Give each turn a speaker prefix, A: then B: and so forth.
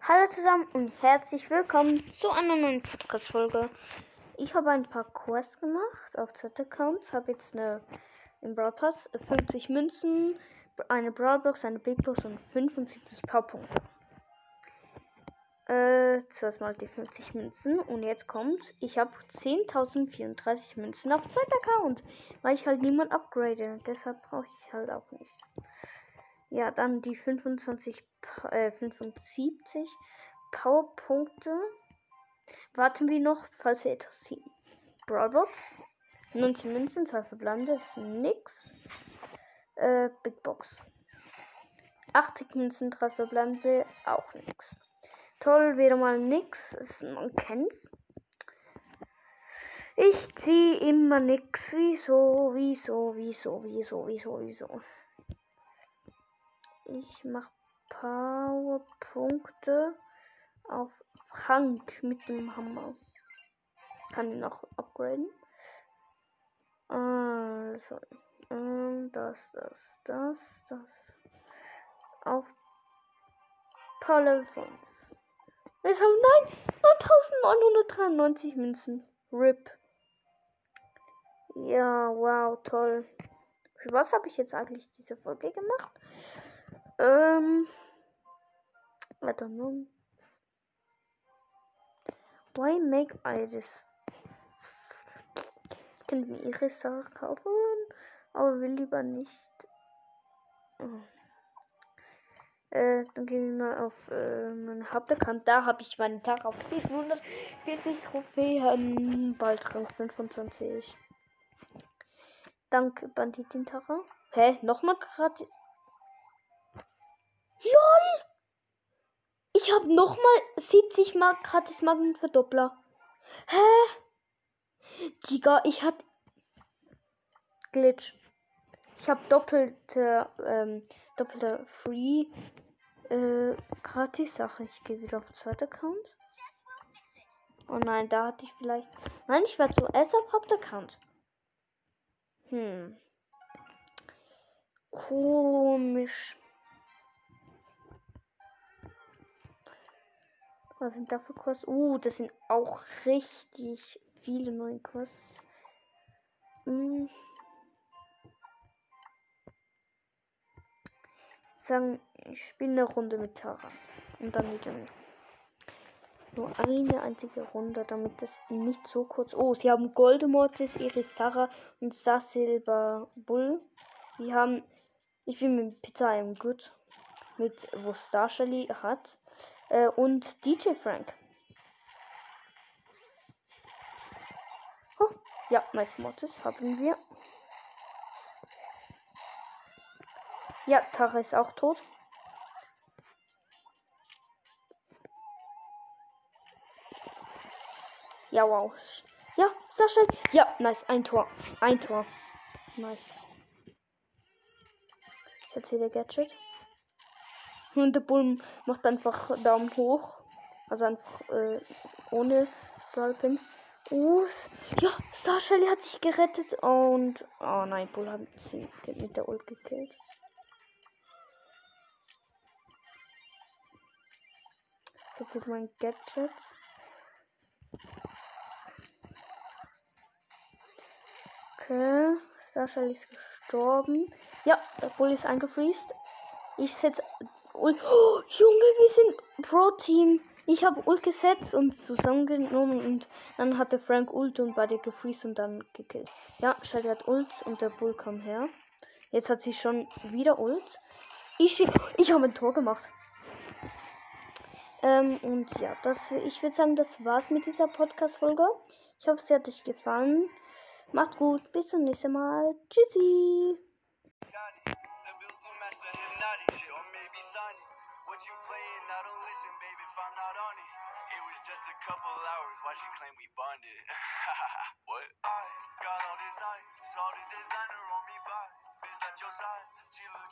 A: Hallo zusammen und herzlich willkommen zu einer neuen Podcast-Folge. Ich habe ein paar Quests gemacht auf Z-Accounts, habe jetzt eine im Brawl Pass 50 Münzen, eine Brawl Box, eine Big Box und 75 Powerpunkte. Äh, zuerst mal die 50 Münzen und jetzt kommt, ich habe 10.034 Münzen auf Z-Account, weil ich halt niemand upgrade, deshalb brauche ich halt auch nicht. Ja, dann die 25, Pa- äh, 75 Powerpunkte. Warten wir noch, falls wir etwas ziehen. Brawlbox. 19 Münzen, 2 verbleibende, ist nix. Äh, Big Box. 80 Münzen, 3 verbleibende, auch nix. Toll, wieder mal nix. Es- Man kennt's. Ich ziehe immer nix. Wieso, wieso, wieso, wieso, wieso, wieso. Ich mach Powerpunkte auf Frank mit dem Hammer. Kann ihn noch upgraden. Also, das, das, das, das. Auf Power Level 5. Jetzt haben nein, 9993 Münzen. RIP. Ja, wow, toll. Für was habe ich jetzt eigentlich diese Folge gemacht? Ähm. I don't know. Why make I this? Ich könnte mir ihre Sache kaufen, aber will lieber nicht. Oh. Äh, dann gehen wir mal auf äh, meinen Hauptaccount. Da habe ich meinen Tag auf 740 Trophäen, bald Rang 25. Danke, Banditin Tara. Hä? Nochmal gratis? LOL! Ich habe nochmal 70 Mark gratis Magnetverdoppler. Hä? Digga, ich hatte Glitch. Ich habe doppelte, ähm, doppelte Free äh, gratis Sache. Ich gehe wieder auf zweiter Account. Oh nein, da hatte ich vielleicht. Nein, ich war zuerst auf Hauptaccount. Hm. Komisch. Was sind da für Quests? Uh, das sind auch richtig viele neue Quests. Hm. Ich sagen, ich spiele eine Runde mit Tara. Und dann mit. Nur eine einzige Runde, damit das nicht so kurz. Oh, sie haben Goldemortis, Iris Sarah und Sassilber Bull. Die haben. Ich bin mit Pizza im Gut. Mit wo Star Shelly hat. Äh, und DJ Frank. Oh, ja, nice Mortis haben wir. Ja, Tara ist auch tot. Ja, wow. Ja, Sascha. Ja, nice. Ein Tor. Ein Tor. Nice. Jetzt hier der Gadget. Und der Bull macht einfach Daumen hoch. Also einfach äh, ohne Brawlpin. Uh, ja, Sasha hat sich gerettet und. Oh nein, Bull hat sie mit der Ult gekillt. Jetzt sieht mein Gadget. Okay, Sascha ist gestorben. Ja, der Bull ist eingefriest. Ich setze Ult. Oh, Junge, wir sind Pro-Team. Ich habe Ult gesetzt und zusammengenommen und dann hatte Frank Ult und beide gefriest und dann gekillt. Ja, Shelly hat Ult und der Bull kam her. Jetzt hat sie schon wieder Ult. Ich, ich habe ein Tor gemacht. Ähm, und ja, das, ich würde sagen, das war's mit dieser Podcast-Folge. Ich hoffe, es hat euch gefallen. Macht gut, bis zum nächsten Mal. Tschüssi.
B: What you playing? I don't listen, baby, if I'm not on it. It was just a couple hours. Why she claim we bonded? what? I got all all designer on me by. Bitch your side. She looking